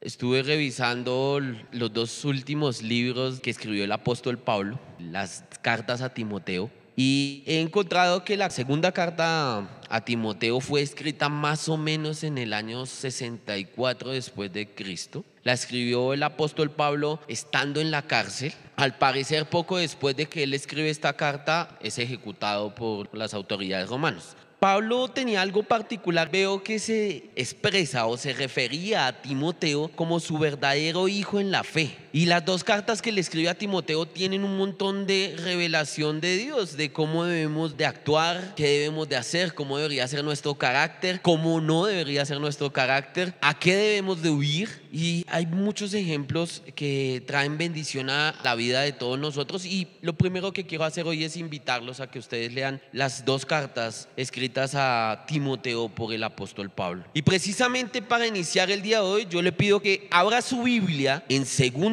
Estuve revisando los dos últimos libros que escribió el apóstol Pablo, las cartas a Timoteo, y he encontrado que la segunda carta a Timoteo fue escrita más o menos en el año 64 después de Cristo. La escribió el apóstol Pablo estando en la cárcel. Al parecer poco después de que él escribe esta carta es ejecutado por las autoridades romanas. Pablo tenía algo particular, veo que se expresa o se refería a Timoteo como su verdadero hijo en la fe. Y las dos cartas que le escribe a Timoteo tienen un montón de revelación de Dios, de cómo debemos de actuar, qué debemos de hacer, cómo debería ser nuestro carácter, cómo no debería ser nuestro carácter, a qué debemos de huir. Y hay muchos ejemplos que traen bendición a la vida de todos nosotros. Y lo primero que quiero hacer hoy es invitarlos a que ustedes lean las dos cartas escritas a Timoteo por el apóstol Pablo. Y precisamente para iniciar el día de hoy, yo le pido que abra su Biblia en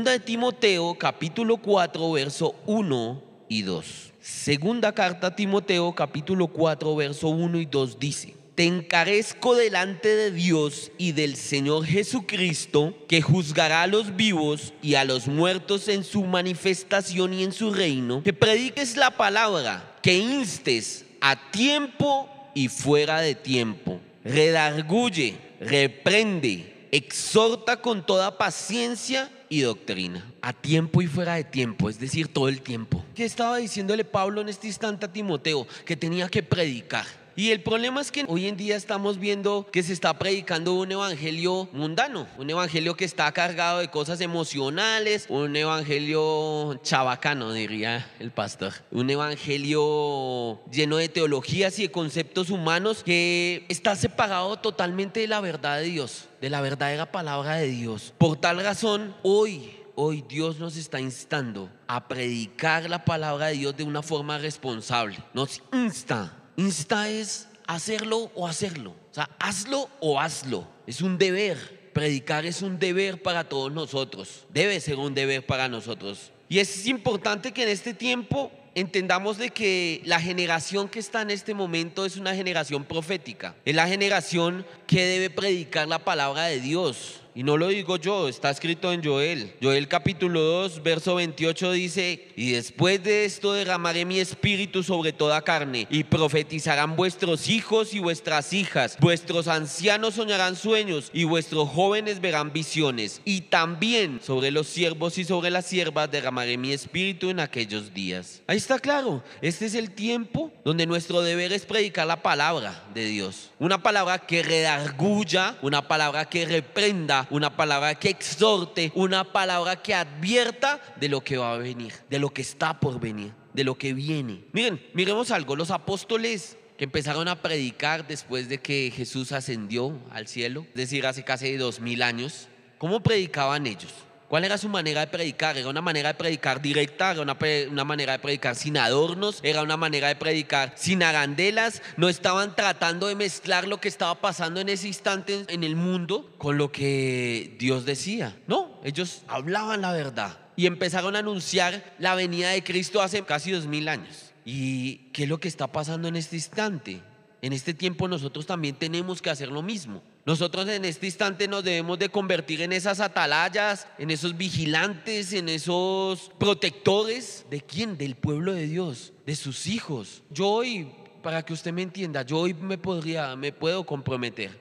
segunda de Timoteo capítulo 4 verso 1 y 2. Segunda carta a Timoteo capítulo 4 verso 1 y 2 dice, te encarezco delante de Dios y del Señor Jesucristo, que juzgará a los vivos y a los muertos en su manifestación y en su reino, que prediques la palabra, que instes a tiempo y fuera de tiempo, redarguye, reprende, exhorta con toda paciencia y doctrina, a tiempo y fuera de tiempo, es decir, todo el tiempo. ¿Qué estaba diciéndole Pablo en este instante a Timoteo? Que tenía que predicar. Y el problema es que hoy en día estamos viendo que se está predicando un evangelio mundano, un evangelio que está cargado de cosas emocionales, un evangelio chabacano, diría el pastor, un evangelio lleno de teologías y de conceptos humanos que está separado totalmente de la verdad de Dios, de la verdadera palabra de Dios. Por tal razón, hoy hoy Dios nos está instando a predicar la palabra de Dios de una forma responsable. Nos insta Insta es hacerlo o hacerlo. O sea, hazlo o hazlo. Es un deber. Predicar es un deber para todos nosotros. Debe ser un deber para nosotros. Y es importante que en este tiempo entendamos de que la generación que está en este momento es una generación profética. Es la generación que debe predicar la palabra de Dios. Y no lo digo yo, está escrito en Joel. Joel capítulo 2, verso 28 dice, y después de esto derramaré mi espíritu sobre toda carne, y profetizarán vuestros hijos y vuestras hijas, vuestros ancianos soñarán sueños, y vuestros jóvenes verán visiones, y también sobre los siervos y sobre las siervas derramaré mi espíritu en aquellos días. Ahí está claro, este es el tiempo donde nuestro deber es predicar la palabra de Dios. Una palabra que redarguya, una palabra que reprenda, una palabra que exhorte, una palabra que advierta de lo que va a venir, de lo que está por venir, de lo que viene. Miren, miremos algo, los apóstoles que empezaron a predicar después de que Jesús ascendió al cielo, es decir, hace casi dos mil años, ¿cómo predicaban ellos? ¿Cuál era su manera de predicar? Era una manera de predicar directa, era una, una, manera de predicar sin adornos, era una manera de predicar sin arandelas. No estaban tratando de mezclar lo que estaba pasando en ese instante en el mundo con lo que Dios decía. No, ellos hablaban la verdad y empezaron a anunciar la venida de Cristo hace casi dos mil años. ¿Y qué es lo que está pasando en este instante? En este tiempo nosotros también tenemos que hacer lo mismo. Nosotros en este instante nos debemos de convertir en esas atalayas, en esos vigilantes, en esos protectores. ¿De quién? Del pueblo de Dios, de sus hijos. Yo hoy, para que usted me entienda, yo hoy me podría, me puedo comprometer.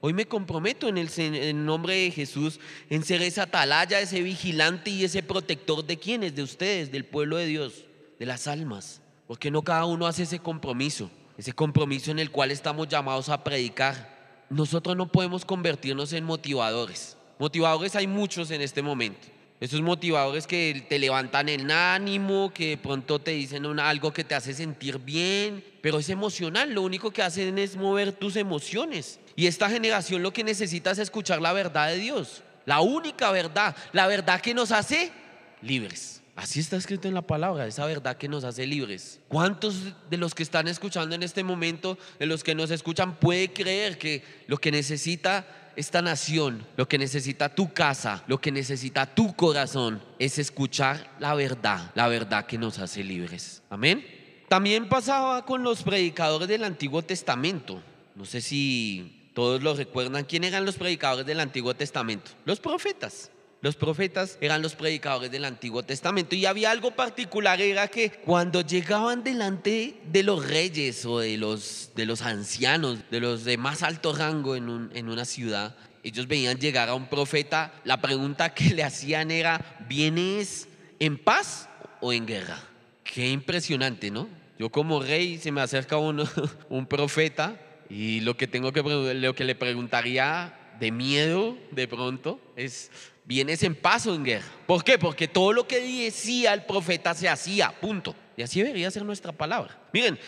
Hoy me comprometo en el, en el nombre de Jesús en ser esa atalaya, ese vigilante y ese protector de quienes, de ustedes, del pueblo de Dios, de las almas. Porque no cada uno hace ese compromiso, ese compromiso en el cual estamos llamados a predicar nosotros no podemos convertirnos en motivadores. Motivadores hay muchos en este momento. Esos motivadores que te levantan el ánimo, que de pronto te dicen algo que te hace sentir bien, pero es emocional. Lo único que hacen es mover tus emociones. Y esta generación lo que necesita es escuchar la verdad de Dios. La única verdad, la verdad que nos hace libres. Así está escrito en la palabra, esa verdad que nos hace libres. ¿Cuántos de los que están escuchando en este momento, de los que nos escuchan, puede creer que lo que necesita esta nación, lo que necesita tu casa, lo que necesita tu corazón, es escuchar la verdad, la verdad que nos hace libres? Amén. También pasaba con los predicadores del Antiguo Testamento. No sé si todos lo recuerdan. ¿Quién eran los predicadores del Antiguo Testamento? Los profetas. Los profetas eran los predicadores del Antiguo Testamento y había algo particular, era que cuando llegaban delante de los reyes o de los, de los ancianos, de los de más alto rango en, en una ciudad, ellos veían llegar a un profeta, la pregunta que le hacían era, ¿vienes en paz o en guerra? Qué impresionante, ¿no? Yo como rey se me acerca un, un profeta y lo que tengo que lo que le preguntaría de miedo de pronto es vienes en paz o en guerra. ¿Por qué? Porque todo lo que decía el profeta se hacía, punto. Y así debería ser nuestra palabra. Miren,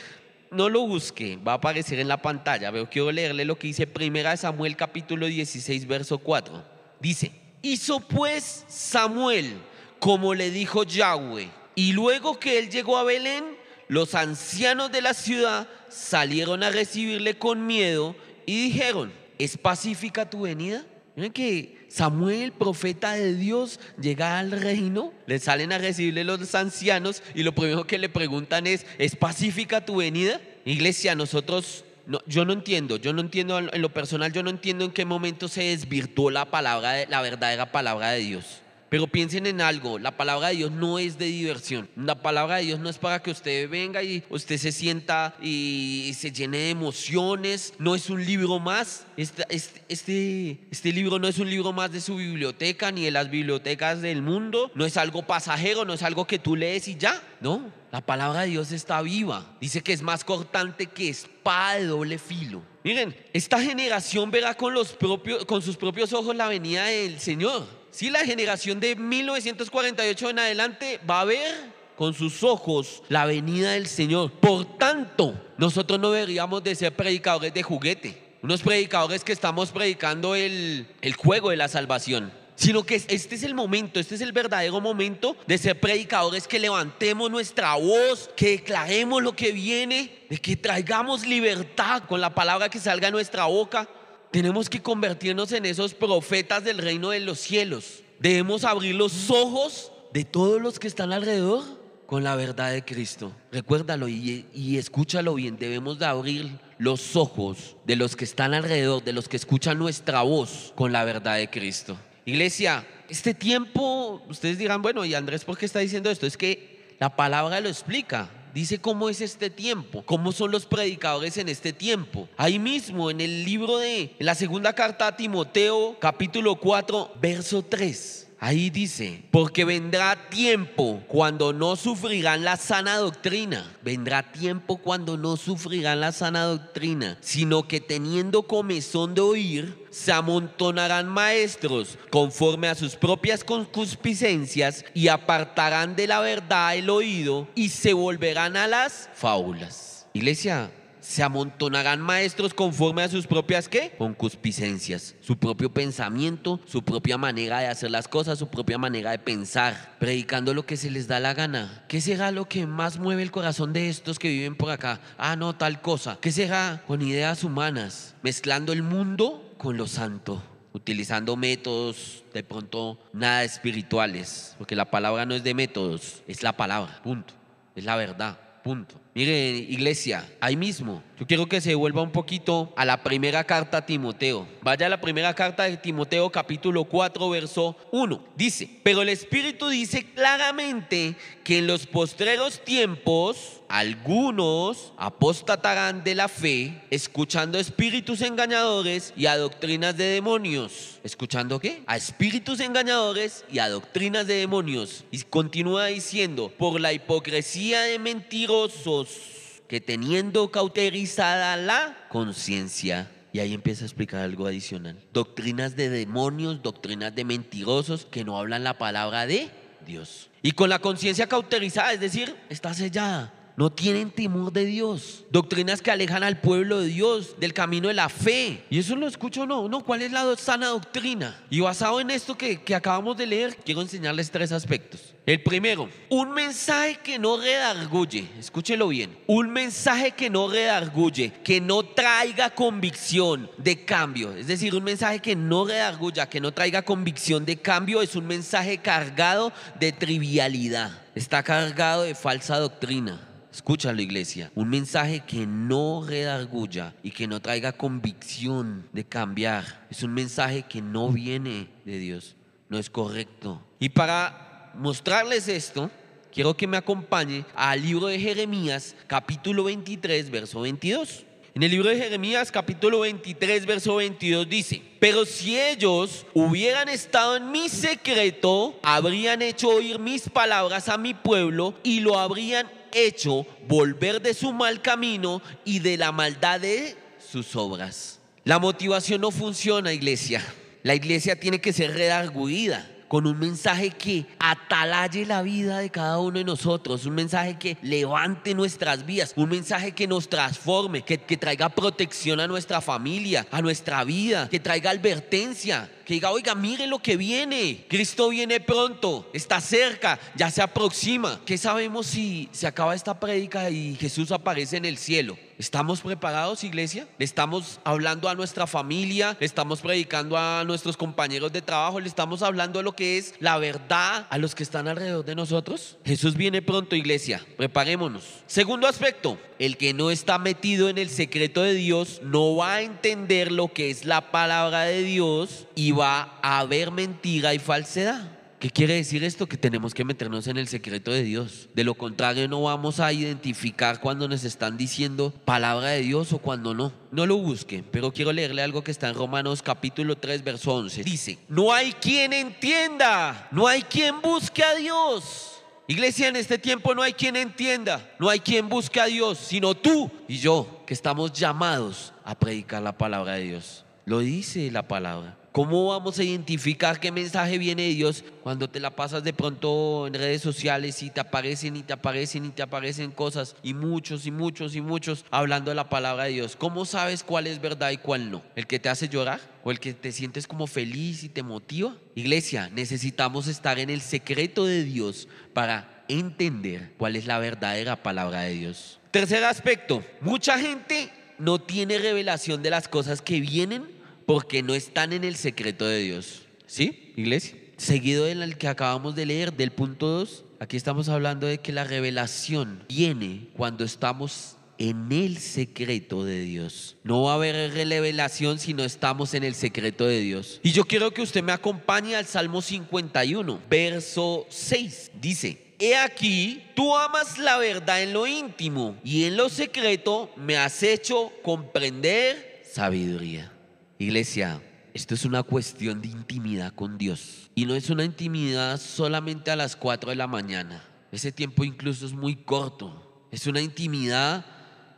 no lo busque, va a aparecer en la pantalla, pero quiero leerle lo que dice Primera Samuel capítulo 16 verso 4. Dice, hizo pues Samuel como le dijo Yahweh, y luego que él llegó a Belén, los ancianos de la ciudad salieron a recibirle con miedo y dijeron, ¿es pacífica tu venida? Miren que Samuel, profeta de Dios, llega al reino, le salen a recibirle los ancianos y lo primero que le preguntan es, ¿es pacífica tu venida? Iglesia, nosotros, no, yo no entiendo, yo no entiendo en lo personal, yo no entiendo en qué momento se desvirtuó la palabra, la verdadera palabra de Dios. Pero piensen en algo, la palabra de Dios no es de diversión. La palabra de Dios no es para que usted venga y usted se sienta y se llene de emociones. No es un libro más. Este, este, este, este, libro no es un libro más de su biblioteca ni de las bibliotecas del mundo. No es algo pasajero, no es algo que tú lees y ya. No, la palabra de Dios está viva. Dice que es más cortante que espada de doble filo. Miren, esta generación verá con, los propios, con sus propios ojos la venida del Señor. Si la generación de 1948 en adelante va a ver con sus ojos la venida del Señor. Por tanto, nosotros no deberíamos de ser predicadores de juguete, unos predicadores que estamos predicando el, el juego de la salvación sino que este es el momento, este es el verdadero momento de ser predicadores que levantemos nuestra voz, que declaremos lo que viene, de que traigamos libertad con la palabra que salga de nuestra boca, tenemos que convertirnos en esos profetas del reino de los cielos. Debemos abrir los ojos de todos los que están alrededor con la verdad de Cristo. Recuérdalo y, escúchalo bien. Debemos de abrir los ojos de los que están alrededor, de los que escuchan nuestra voz con la verdad de Cristo. Iglesia, este tiempo, ustedes dirán, bueno, ¿y Andrés por qué está diciendo esto? Es que la palabra lo explica. Dice cómo es este tiempo, cómo son los predicadores en este tiempo. Ahí mismo, en el libro de la segunda carta a Timoteo, capítulo 4, verso 3. Ahí dice, porque vendrá tiempo cuando no sufrirán la sana doctrina. Vendrá tiempo cuando no sufrirán la sana doctrina, sino que teniendo comezón de oír, se amontonarán maestros conforme a sus propias concupiscencias y apartarán de la verdad el oído y se volverán a las fábulas. Iglesia, se amontonarán maestros conforme a sus propias qué? Concupiscencias, su propio pensamiento, su propia manera de hacer las cosas, su propia manera de pensar, predicando lo que se les da la gana. ¿Qué será lo que más mueve el corazón de estos que viven por acá? Ah, no, tal cosa. ¿Qué será? Con ideas humanas, mezclando el mundo con lo santo utilizando métodos de pronto nada espirituales, porque la palabra no es de métodos, es la palabra, punto, es la verdad, punto. Mire, iglesia, ahí mismo, yo quiero que se vuelva un poquito a la primera carta a Timoteo. Vaya a la primera carta de Timoteo capítulo 4, verso 1. Dice, pero el Espíritu dice claramente que en los postreros tiempos algunos apostatarán de la fe, escuchando espíritus engañadores y a doctrinas de demonios. ¿Escuchando qué? A espíritus engañadores y a doctrinas de demonios. Y continúa diciendo, por la hipocresía de mentirosos que teniendo cauterizada la conciencia, y ahí empieza a explicar algo adicional. Doctrinas de demonios, doctrinas de mentirosos que no hablan la palabra de Dios. Y con la conciencia cauterizada, es decir, está sellada no tienen temor de Dios. Doctrinas que alejan al pueblo de Dios del camino de la fe. Y eso lo escucho no. No, ¿cuál es la sana doctrina? Y basado en esto que, que acabamos de leer, quiero enseñarles tres aspectos. El primero, un mensaje que no redarguye, escúchelo bien, un mensaje que no redarguye, que no traiga convicción de cambio, es decir, un mensaje que no redarguya, que no traiga convicción de cambio, es un mensaje cargado de trivialidad, está cargado de falsa doctrina Escúchalo, iglesia. Un mensaje que no redarguya y que no traiga convicción de cambiar. Es un mensaje que no viene de Dios. No es correcto. Y para mostrarles esto, quiero que me acompañe al libro de Jeremías, capítulo 23, verso 22. En el libro de Jeremías capítulo 23, verso 22 dice, pero si ellos hubieran estado en mi secreto, habrían hecho oír mis palabras a mi pueblo y lo habrían hecho volver de su mal camino y de la maldad de sus obras. La motivación no funciona, iglesia. La iglesia tiene que ser redarguida con un mensaje que atalaye la vida de cada uno de nosotros, un mensaje que levante nuestras vidas, un mensaje que nos transforme, que, que traiga protección a nuestra familia, a nuestra vida, que traiga advertencia, que diga, oiga, mire lo que viene. Cristo viene pronto, está cerca, ya se aproxima. ¿Qué sabemos si se acaba esta prédica y Jesús aparece en el cielo? ¿Estamos preparados, iglesia? ¿Le estamos hablando a nuestra familia? ¿Le estamos predicando a nuestros compañeros de trabajo? ¿Le estamos hablando de lo que es la verdad a los que están alrededor de nosotros? Jesús viene pronto, iglesia. Preparémonos. Segundo aspecto, el que no está metido en el secreto de Dios no va a entender lo que es la palabra de Dios y va a haber mentira y falsedad. ¿Qué quiere decir esto? Que tenemos que meternos en el secreto de Dios. De lo contrario, no vamos a identificar cuando nos están diciendo palabra de Dios o cuando no. No lo busquen, pero quiero leerle algo que está en Romanos capítulo 3, verso 11. Dice, no hay quien entienda, no hay quien busque a Dios. Iglesia, en este tiempo no hay quien entienda, no hay quien busque a Dios, sino tú y yo, que estamos llamados a predicar la palabra de Dios. Lo dice la palabra. ¿Cómo vamos a identificar qué mensaje viene de Dios cuando te la pasas de pronto en redes sociales y te aparecen y te aparecen y te aparecen cosas y muchos y muchos y muchos hablando de la palabra de Dios? ¿Cómo sabes cuál es verdad y cuál no? ¿El que te hace llorar o el que te sientes como feliz y te motiva? Iglesia, necesitamos estar en el secreto de Dios para entender cuál es la verdadera palabra de Dios. Tercer aspecto, mucha gente no tiene revelación de las cosas que vienen porque no están en el secreto de Dios. ¿Sí, iglesia? Seguido del que acabamos de leer, del punto 2, aquí estamos hablando de que la revelación viene cuando estamos en el secreto de Dios. No va a haber revelación si no estamos en el secreto de Dios. Y yo quiero que usted me acompañe al Salmo 51, verso 6. Dice, He aquí, tú amas la verdad en lo íntimo y en lo secreto me has hecho comprender sabiduría. Iglesia, esto es una cuestión de intimidad con Dios. Y no es una intimidad solamente a las 4 de la mañana. Ese tiempo incluso es muy corto. Es una intimidad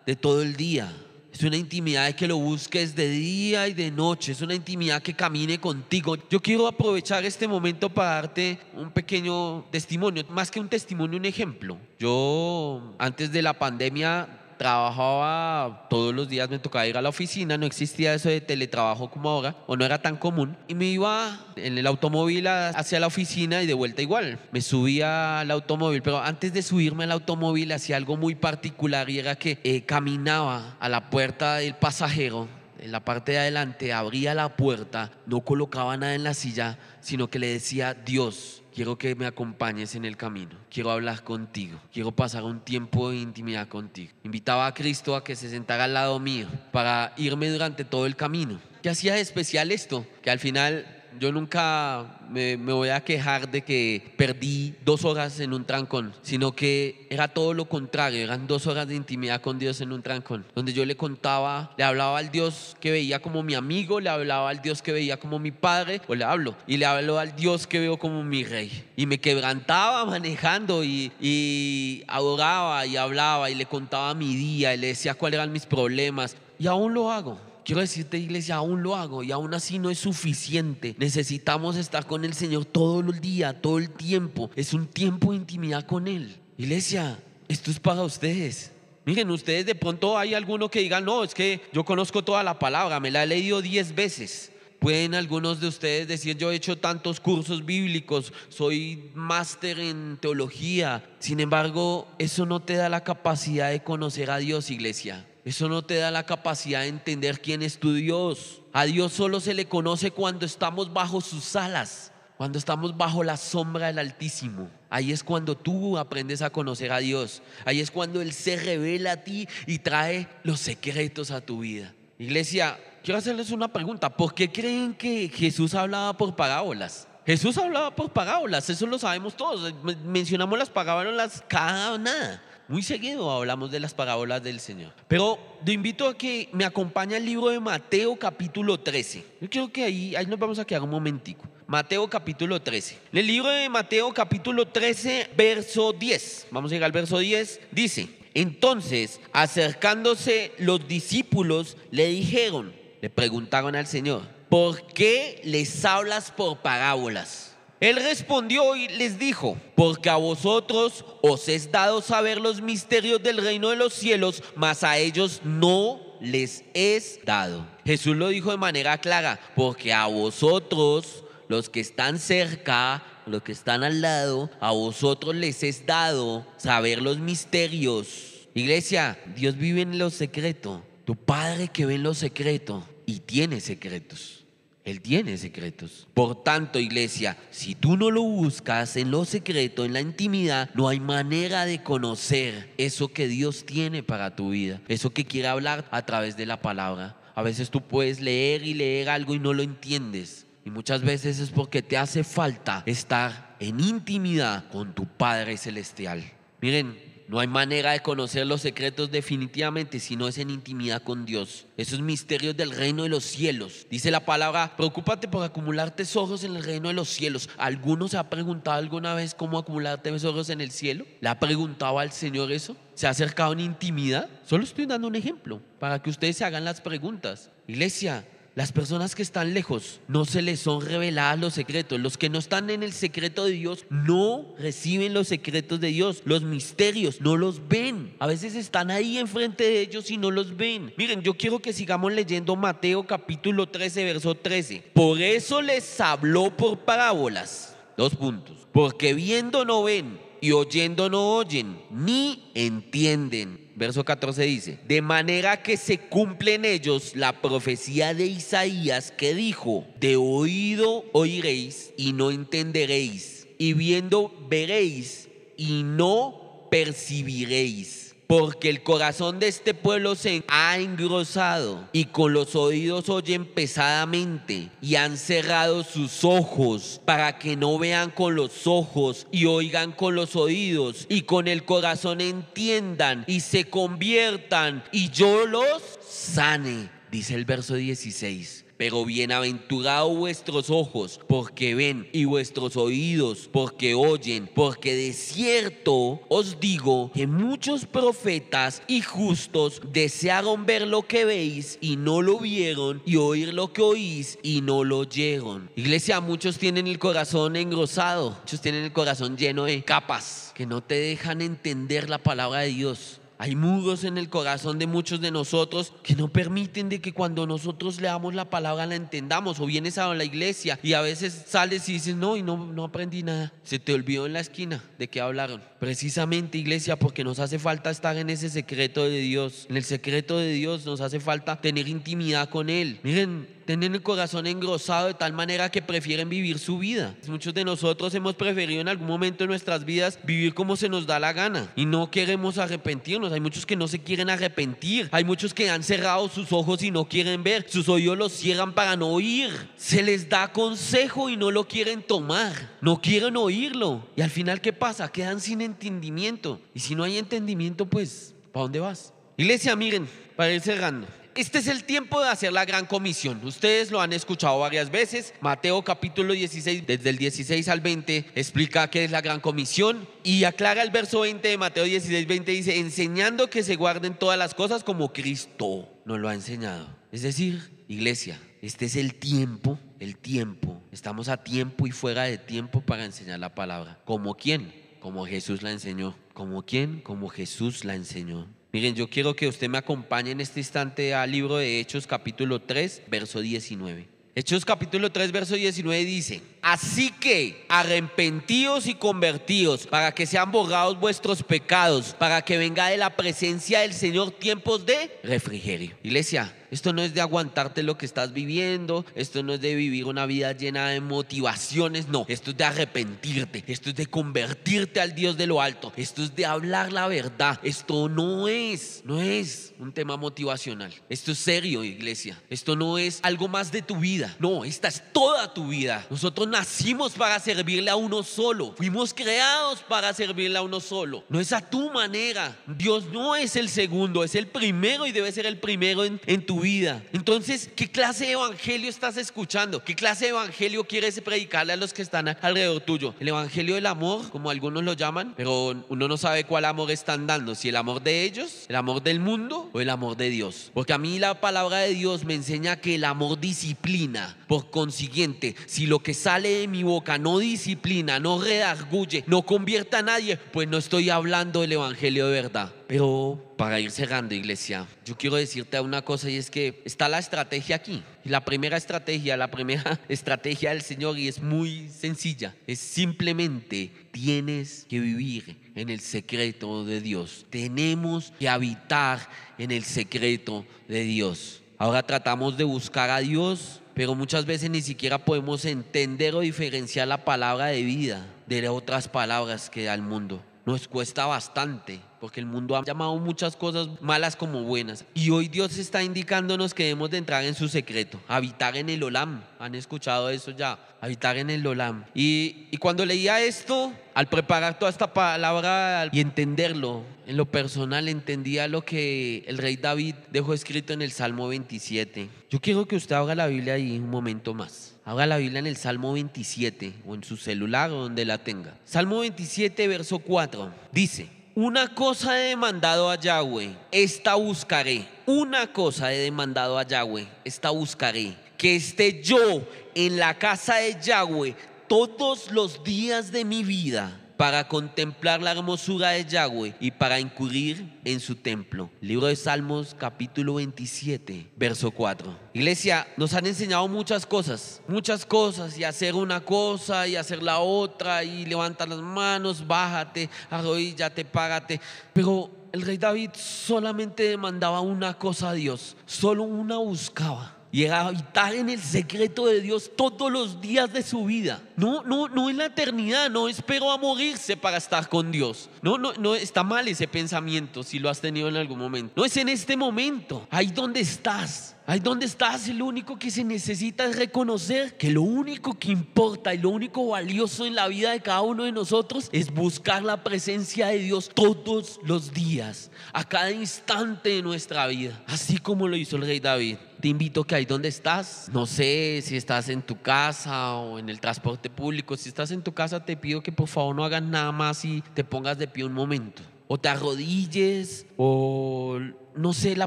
de todo el día. Es una intimidad de que lo busques de día y de noche. Es una intimidad que camine contigo. Yo quiero aprovechar este momento para darte un pequeño testimonio, más que un testimonio, un ejemplo. Yo antes de la pandemia trabajaba todos los días, me tocaba ir a la oficina, no existía eso de teletrabajo como ahora, o no era tan común, y me iba en el automóvil hacia la oficina y de vuelta igual. Me subía al automóvil, pero antes de subirme al automóvil hacía algo muy particular y era que eh, caminaba a la puerta del pasajero en la parte de adelante, abría la puerta, no colocaba nada en la silla, sino que le decía, Dios, quiero que me acompañes en el camino, quiero hablar contigo, quiero pasar un tiempo de intimidad contigo. Invitaba a Cristo a que se sentara al lado mío para irme durante todo el camino. ¿Qué hacía de especial esto? Que al final yo nunca me, voy a quejar de que perdí dos horas en un trancón, sino que era todo lo contrario, eran dos horas de intimidad con Dios en un trancón, donde yo le contaba, le hablaba al Dios que veía como mi amigo, le hablaba al Dios que veía como mi padre, o le hablo, y le hablo al Dios que veo como mi rey. Y me quebrantaba manejando y, y adoraba y hablaba y le contaba mi día y le decía cuáles eran mis problemas. Y aún lo hago. Quiero decirte, iglesia, aún lo hago y aún así no es suficiente. Necesitamos estar con el Señor todo el día, todo el tiempo. Es un tiempo de intimidad con Él. Iglesia, esto es para ustedes. Miren, ustedes de pronto hay alguno que diga, no, es que yo conozco toda la palabra, me la he leído diez veces. Pueden algunos de ustedes decir, yo he hecho tantos cursos bíblicos, soy máster en teología. Sin embargo, eso no te da la capacidad de conocer a Dios, iglesia. Eso no te da la capacidad de entender quién es tu Dios. A Dios solo se le conoce cuando estamos bajo sus alas, cuando estamos bajo la sombra del Altísimo. Ahí es cuando tú aprendes a conocer a Dios. Ahí es cuando Él se revela a ti y trae los secretos a tu vida. Iglesia, quiero hacerles una pregunta. ¿Por qué creen que Jesús hablaba por parábolas? Jesús hablaba por parábolas, eso lo sabemos todos. Mencionamos las parábolas cada nada. Muy seguido hablamos de las parábolas del Señor. Pero te invito a que me acompañe al libro de Mateo capítulo 13. Yo creo que ahí, ahí nos vamos a quedar un momentico. Mateo capítulo 13. En el libro de Mateo capítulo 13, verso 10, vamos a llegar al verso 10, dice, entonces acercándose los discípulos le dijeron, le preguntaron al Señor, ¿por qué les hablas por parábolas? Él respondió y les dijo, porque a vosotros os es dado saber los misterios del reino de los cielos, mas a ellos no les es dado. Jesús lo dijo de manera clara, porque a vosotros los que están cerca, los que están al lado, a vosotros les es dado saber los misterios. Iglesia, Dios vive en lo secreto. Tu Padre que ve en lo secreto y tiene secretos. Él tiene secretos. Por tanto, iglesia, si tú no lo buscas en lo secreto, en la intimidad, no hay manera de conocer eso que Dios tiene para tu vida, eso que quiere hablar a través de la palabra. A veces tú puedes leer y leer algo y no lo entiendes. Y muchas veces es porque te hace falta estar en intimidad con tu Padre Celestial. Miren, no hay manera de conocer los secretos definitivamente si no es en intimidad con Dios. Esos misterios del reino de los cielos. Dice la palabra, preocúpate por acumular tesoros en el reino de los cielos. ¿Alguno se ha preguntado alguna vez cómo acumular tesoros en el cielo? ¿Le ha preguntado al Señor eso? ¿Se ha acercado en intimidad? Solo estoy dando un ejemplo para que ustedes se hagan las preguntas. Iglesia, las personas que están lejos no se les son reveladas los secretos. Los que no están en el secreto de Dios no reciben los secretos de Dios. Los misterios no los ven. A veces están ahí enfrente de ellos y no los ven. Miren, yo quiero que sigamos leyendo Mateo capítulo 13, verso 13. Por eso les habló por parábolas. Dos puntos. Porque viendo no ven y oyendo no oyen, ni entienden. Verso 14 dice, de manera que se cumple en ellos la profecía de Isaías que dijo, de oído oiréis y no entenderéis, y viendo veréis y no percibiréis porque el corazón de este pueblo se ha engrosado y con los oídos oyen pesadamente y han cerrado sus ojos para que no vean con los ojos y oigan con los oídos y con el corazón entiendan y se conviertan y yo los sane, dice el verso 16. Pero bienaventurados vuestros ojos porque ven y vuestros oídos porque oyen, porque de cierto os digo que muchos profetas y justos desearon ver lo que veis y no lo vieron y oír lo que oís y no lo oyeron. Iglesia, muchos tienen el corazón engrosado, muchos tienen el corazón lleno de capas que no te dejan entender la palabra de Dios. Hay muros en el corazón de muchos de nosotros que no permiten de que cuando nosotros leamos la palabra la entendamos. O vienes a la iglesia y a veces sales y dices, no, y no, no aprendí nada. Se te olvidó en la esquina de qué hablaron. Precisamente iglesia, porque nos hace falta estar en ese secreto de Dios. En el secreto de Dios nos hace falta tener intimidad con Él. Miren, tienen el corazón engrosado de tal manera que prefieren vivir su vida. Muchos de nosotros hemos preferido en algún momento de nuestras vidas vivir como se nos da la gana y no queremos arrepentirnos. Hay muchos que no se quieren arrepentir. Hay muchos que han cerrado sus ojos y no quieren ver. Sus oídos los cierran para no oír. Se les da consejo y no lo quieren tomar. No quieren oírlo. Y al final, ¿qué pasa? Quedan sin entendimiento. Y si no hay entendimiento, pues, ¿para dónde vas? Iglesia, miren, para ir cerrando. Este es el tiempo de hacer la gran comisión. Ustedes lo han escuchado varias veces. Mateo capítulo 16, desde el 16 al 20, explica qué es la gran comisión y aclara el verso 20 de Mateo 16, 20, dice, enseñando que se guarden todas las cosas como Cristo nos lo ha enseñado. Es decir, iglesia, este es el tiempo, el tiempo. Estamos a tiempo y fuera de tiempo para enseñar la palabra. ¿Como quién? Como Jesús la enseñó. ¿Como quién? Como Jesús la enseñó. Miren, yo quiero que usted me acompañe en este instante al libro de Hechos capítulo 3, verso 19. Hechos capítulo 3, verso 19 dice, así que arrepentíos y convertíos para que sean borrados vuestros pecados, para que venga de la presencia del Señor tiempos de refrigerio. Iglesia, Esto no es de aguantarte lo que estás viviendo, esto no es de vivir una vida llena de motivaciones, no, esto es de arrepentirte, esto es de convertirte al Dios de lo alto, esto es de hablar la verdad, esto no es, no es un tema motivacional, esto es serio iglesia, esto no es algo más de tu vida, no, esta es toda tu vida. Nosotros nacimos para servirle a uno solo, fuimos creados para servirle a uno solo, no es a tu manera, Dios no es el segundo, es el primero y debe ser el primero en, en tu vida. Entonces, ¿qué clase de evangelio estás escuchando? ¿Qué clase de evangelio quieres predicarle a los que están alrededor tuyo? El evangelio del amor, como algunos lo llaman, pero uno no sabe cuál amor están dando, si el amor de ellos, el amor del mundo o el amor de Dios. Porque a mí la palabra de Dios me enseña que el amor disciplina. Por consiguiente, si lo que sale de mi boca no disciplina, no redarguye, no convierta a nadie, pues no estoy hablando del evangelio de verdad. Pero para ir cerrando, iglesia, yo quiero decirte una cosa y es que está la estrategia aquí. La primera estrategia, la primera estrategia del Señor y es muy sencilla. Es simplemente tienes que vivir en el secreto de Dios. Tenemos que habitar en el secreto de Dios. Ahora tratamos de buscar a Dios, pero muchas veces ni siquiera podemos entender o diferenciar la palabra de vida de otras palabras que da el mundo. Nos cuesta bastante porque el mundo ha llamado muchas cosas malas como buenas. Y hoy Dios está indicándonos que debemos de entrar en su secreto, habitar en el Olam. ¿Han escuchado eso ya? Habitar en el Olam. Y, y cuando leía esto, al preparar toda esta palabra y entenderlo, en lo personal entendía lo que el rey David dejó escrito en el Salmo 27. Yo quiero que usted abra la Biblia ahí un momento más. Abra la Biblia en el Salmo 27 o en su celular o donde la tenga. Salmo 27, verso 4. Dice, una cosa he demandado a Yahweh, esta buscaré. Una cosa he demandado a Yahweh, esta buscaré. Que esté yo en la casa de Yahweh todos los días de mi vida para contemplar la hermosura de Yahweh y para incurrir en su templo. Libro de Salmos capítulo 27, verso 4. Iglesia, nos han enseñado muchas cosas, muchas cosas, y hacer una cosa y hacer la otra, y levanta las manos, bájate, arrodíllate, págate. Pero el rey David solamente demandaba una cosa a Dios, solo una buscaba y a habitar en el secreto de Dios todos los días de su vida. No, no, no en la eternidad, no espero a morirse para estar con Dios. No, no, no está mal ese pensamiento si lo has tenido en algún momento. No es en este momento, ahí donde estás. Ahí donde estás, lo único que se necesita es reconocer que lo único que importa y lo único valioso en la vida de cada uno de nosotros es buscar la presencia de Dios todos los días, a cada instante de nuestra vida, así como lo hizo el rey David. Te invito que ahí donde estás, no sé si estás en tu casa o en el transporte público, si estás en tu casa te pido que por favor no hagas nada más y te pongas de pie un momento. O te arrodilles o no sé la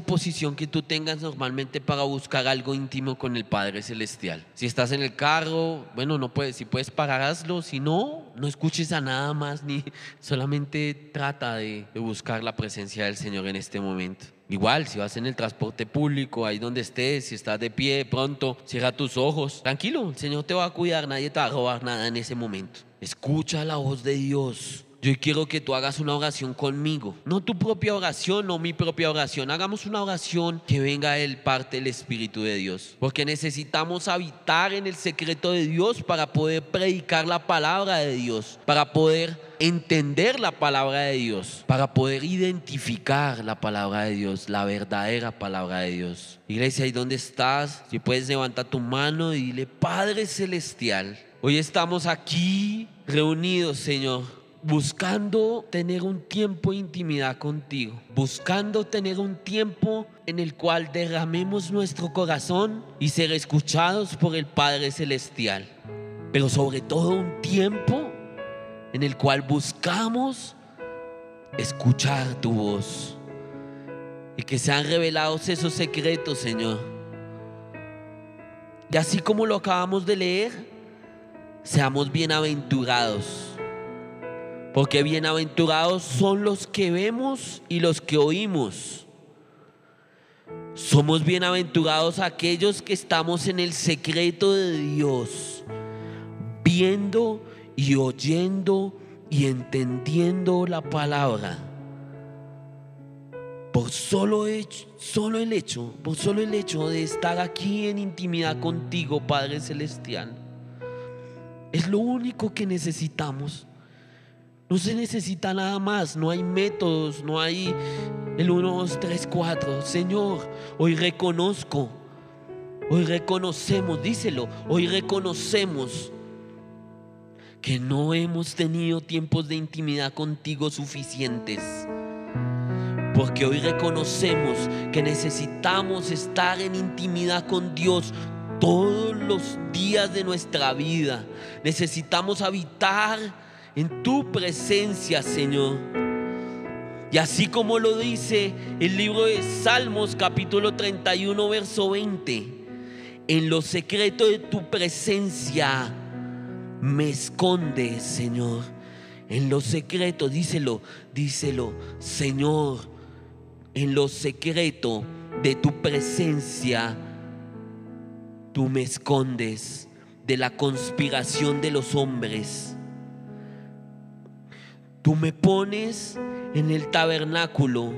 posición que tú tengas normalmente para buscar algo íntimo con el Padre Celestial. Si estás en el carro, bueno, no puedes, si puedes parar, hazlo. Si no, no escuches a nada más, ni solamente trata de, de buscar la presencia del Señor en este momento. Igual, si vas en el transporte público, ahí donde estés, si estás de pie, pronto, cierra tus ojos. Tranquilo, el Señor te va a cuidar, nadie te va a robar nada en ese momento. Escucha la voz de Dios. Yo quiero que tú hagas una oración conmigo. No tu propia oración, no mi propia oración. Hagamos una oración que venga del parte del Espíritu de Dios. Porque necesitamos habitar en el secreto de Dios para poder predicar la palabra de Dios. Para poder entender la palabra de Dios. Para poder identificar la palabra de Dios. La verdadera palabra de Dios. Iglesia, ahí donde estás, si puedes levantar tu mano y dile, Padre Celestial, hoy estamos aquí reunidos, Señor buscando tener un tiempo de intimidad contigo, buscando tener un tiempo en el cual derramemos nuestro corazón y ser escuchados por el Padre Celestial, pero sobre todo un tiempo en el cual buscamos escuchar tu voz y que sean revelados esos secretos, Señor. Y así como lo acabamos de leer, seamos bienaventurados porque bienaventurados son los que vemos y los que oímos. Somos bienaventurados aquellos que estamos en el secreto de Dios, viendo y oyendo y entendiendo la palabra. por solo, solo el hecho, por solo el hecho de estar aquí en intimidad contigo, Padre Celestial. Es lo único que necesitamos. No se necesita nada más, no hay métodos, no hay el 1, 2, 3, 4. Señor, hoy reconozco, hoy reconocemos, díselo, hoy reconocemos que no hemos tenido tiempos de intimidad contigo suficientes. Porque hoy reconocemos que necesitamos estar en intimidad con Dios todos los días de nuestra vida. Necesitamos habitar en tu presencia, Señor. Y así como lo dice el libro de Salmos capítulo 31, verso 20, en lo secreto de tu presencia me escondes, Señor. En lo secreto, díselo, díselo, Señor en lo secreto de tu presencia, tú me escondes de la conspiración de los hombres. Tú me pones en el tabernáculo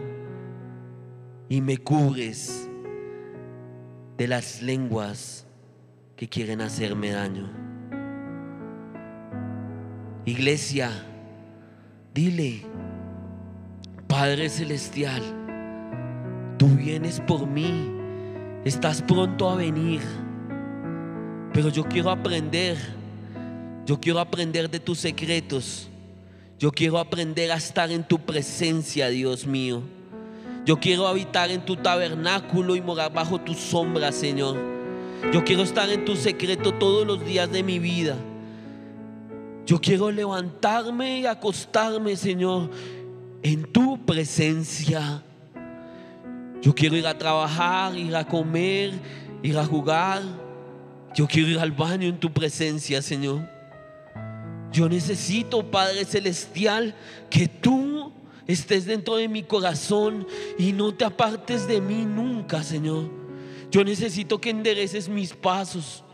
y me cubres de las lenguas que quieren hacerme daño. Iglesia, dile, Padre Celestial, Tú vienes por mí, estás pronto a venir, pero yo quiero aprender, yo quiero aprender de tus secretos, yo quiero aprender a estar en tu presencia, Dios mío. Yo quiero habitar en tu tabernáculo y morar bajo tu sombra, Señor. Yo quiero estar en tu secreto todos los días de mi vida. Yo quiero levantarme y acostarme, Señor, en tu presencia. Yo quiero ir a trabajar, ir a comer, ir a jugar. Yo quiero ir al baño en tu presencia, Señor. Yo necesito, Padre Celestial, que tú estés dentro de mi corazón y no te apartes de mí nunca, Señor. Yo necesito que endereces mis pasos.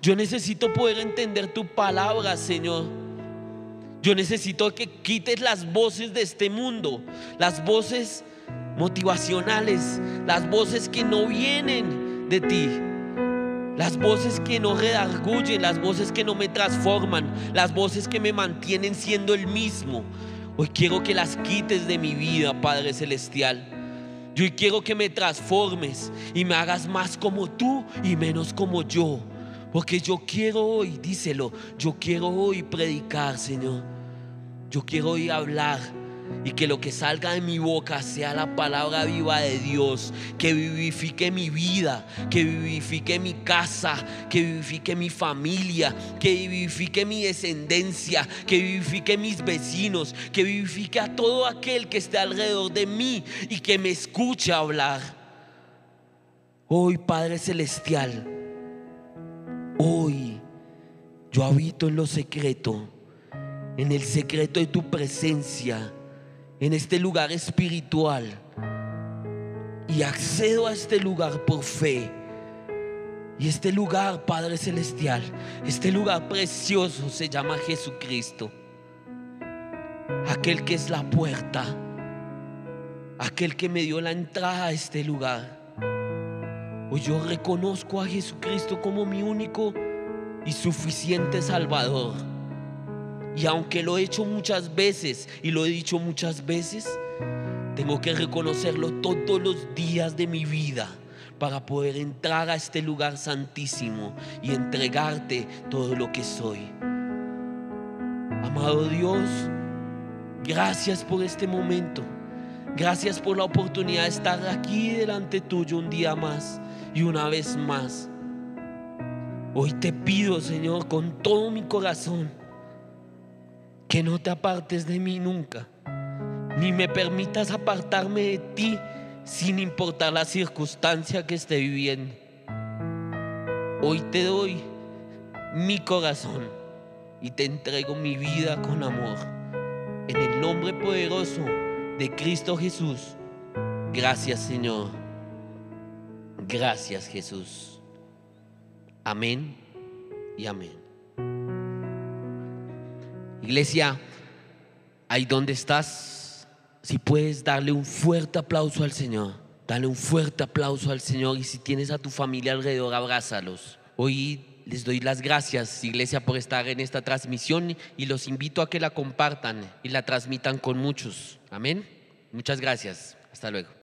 Yo necesito poder entender tu palabra, Señor. Yo necesito que quites las voces de este mundo, las voces motivacionales, las voces que no vienen de ti, las voces que no redarguyen, las voces que no me transforman, las voces que me mantienen siendo el mismo. Hoy quiero que las quites de mi vida, Padre Celestial. Yo hoy quiero que me transformes y me hagas más como tú y menos como yo. Porque yo quiero hoy, díselo, yo quiero hoy predicar, Señor. Yo quiero hoy hablar y que lo que salga de mi boca sea la palabra viva de Dios, que vivifique mi vida, que vivifique mi casa, que vivifique mi familia, que vivifique mi descendencia, que vivifique mis vecinos, que vivifique a todo aquel que esté alrededor de mí y que me escuche hablar. Hoy, Padre Celestial, hoy yo habito en lo secreto, en el secreto de tu presencia en este lugar espiritual y accedo a este lugar por fe. Y este lugar, Padre Celestial, este lugar precioso se llama Jesucristo. Aquel que es la puerta, aquel que me dio la entrada a este lugar. Hoy yo reconozco a Jesucristo como mi único y suficiente Salvador. Y aunque lo he hecho muchas veces y lo he dicho muchas veces, tengo que reconocerlo todos los días de mi vida para poder entrar a este lugar santísimo y entregarte todo lo que soy. Amado Dios, gracias por este momento. Gracias por la oportunidad de estar aquí delante tuyo un día más y una vez más. Hoy te pido, Señor, con todo mi corazón, que no te apartes de mí nunca, ni me permitas apartarme de ti sin importar la circunstancia que esté viviendo. Hoy te doy mi corazón y te entrego mi vida con amor. En el nombre poderoso de Cristo Jesús. Gracias Señor. Gracias Jesús. Amén y amén. Iglesia, ahí donde estás, Si puedes darle un fuerte aplauso al Señor, dale un fuerte aplauso al Señor y si tienes a tu familia alrededor, abrázalos. Hoy les doy las gracias, iglesia, por estar en esta transmisión y los invito a que la compartan y la transmitan con muchos. Amén. Muchas gracias. Hasta luego.